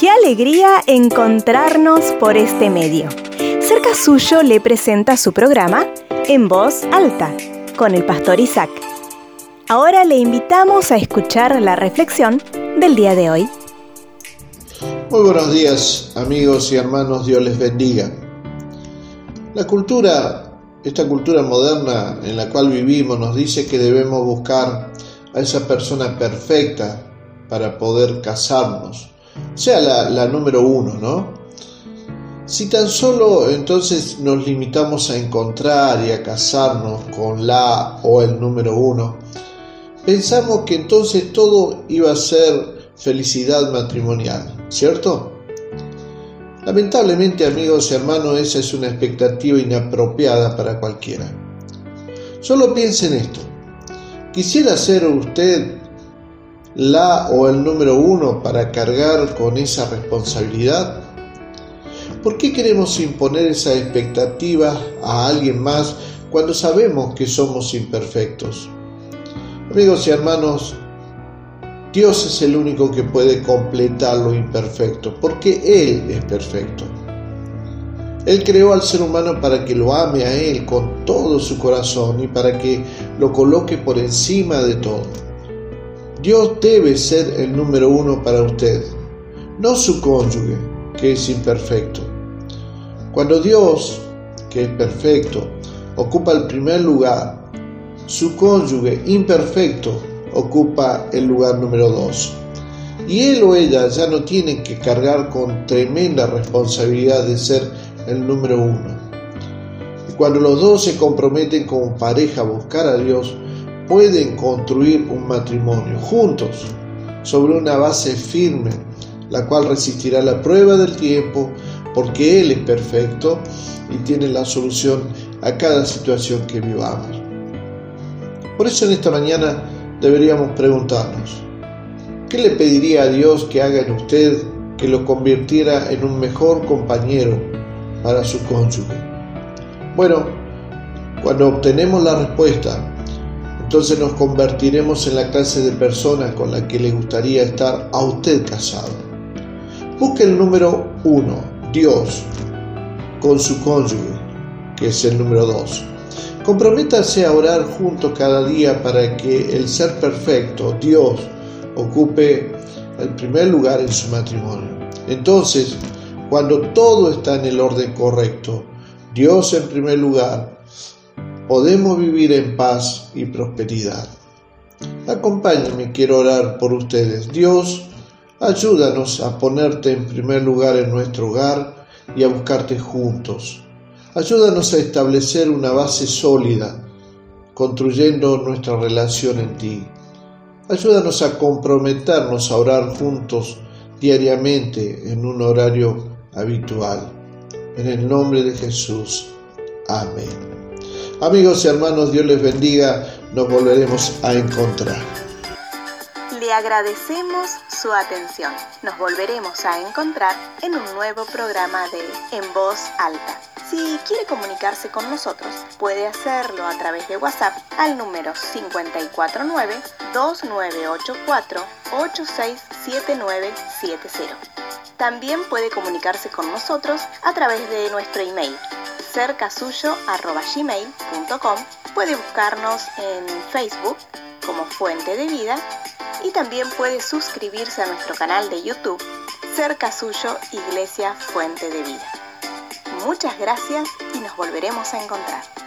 Qué alegría encontrarnos por este medio. Cerca suyo le presenta su programa En Voz Alta con el pastor Isaac. Ahora le invitamos a escuchar la reflexión del día de hoy. Muy buenos días amigos y hermanos, Dios les bendiga. La cultura, esta cultura moderna en la cual vivimos nos dice que debemos buscar a esa persona perfecta para poder casarnos, sea la, número uno, ¿no? Si tan solo entonces nos limitamos a encontrar y a casarnos con la o el número uno, pensamos que entonces todo iba a ser felicidad matrimonial, ¿cierto? Lamentablemente, amigos y hermanos, esa es una expectativa inapropiada para cualquiera. Solo piensen esto. ¿Quisiera ser usted la o el número uno para cargar con esa responsabilidad? ¿Por qué queremos imponer esa expectativa a alguien más cuando sabemos que somos imperfectos? Amigos y hermanos, Dios es el único que puede completar lo imperfecto, porque Él es perfecto. Él creó al ser humano para que lo ame a Él con todo su corazón y para que lo coloque por encima de todo. Dios debe ser el número uno para usted, no su cónyuge, que es imperfecto. Cuando Dios, que es perfecto, ocupa el primer lugar, su cónyuge imperfecto ocupa el lugar número dos. Y él o ella ya no tienen que cargar con tremenda responsabilidad de ser el número uno. Cuando los dos se comprometen como pareja a buscar a Dios, pueden construir un matrimonio juntos sobre una base firme, la cual resistirá la prueba del tiempo, porque Él es perfecto y tiene la solución a cada situación que vivamos. Por eso en esta mañana deberíamos preguntarnos, ¿qué le pediría a Dios que haga en usted que lo convirtiera en un mejor compañero para su cónyuge? Bueno, cuando obtenemos la respuesta, entonces nos convertiremos en la clase de persona con la que le gustaría estar a usted casado. Busque el número uno, Dios, con su cónyuge, que es el número dos. Comprométase a orar juntos cada día para que el ser perfecto, Dios, ocupe el primer lugar en su matrimonio. Entonces, cuando todo está en el orden correcto, Dios en primer lugar, podemos vivir en paz y prosperidad. Acompáñenme, quiero orar por ustedes. Dios, ayúdanos a ponerte en primer lugar en nuestro hogar y a buscarte juntos. Ayúdanos a establecer una base sólida, construyendo nuestra relación en ti. Ayúdanos a comprometernos a orar juntos diariamente en un horario habitual. En el nombre de Jesús. Amén. Amigos y hermanos, Dios les bendiga, nos volveremos a encontrar. Le agradecemos su atención. Nos volveremos a encontrar en un nuevo programa de En Voz Alta. Si quiere comunicarse con nosotros, puede hacerlo a través de WhatsApp al número 549-2984-867970. También puede comunicarse con nosotros a través de nuestro email cercasuyo.gmail.com Puede buscarnos en Facebook como Fuente de Vida y también puede suscribirse a nuestro canal de YouTube Cerca Suyo Iglesia Fuente de Vida. Muchas gracias y nos volveremos a encontrar.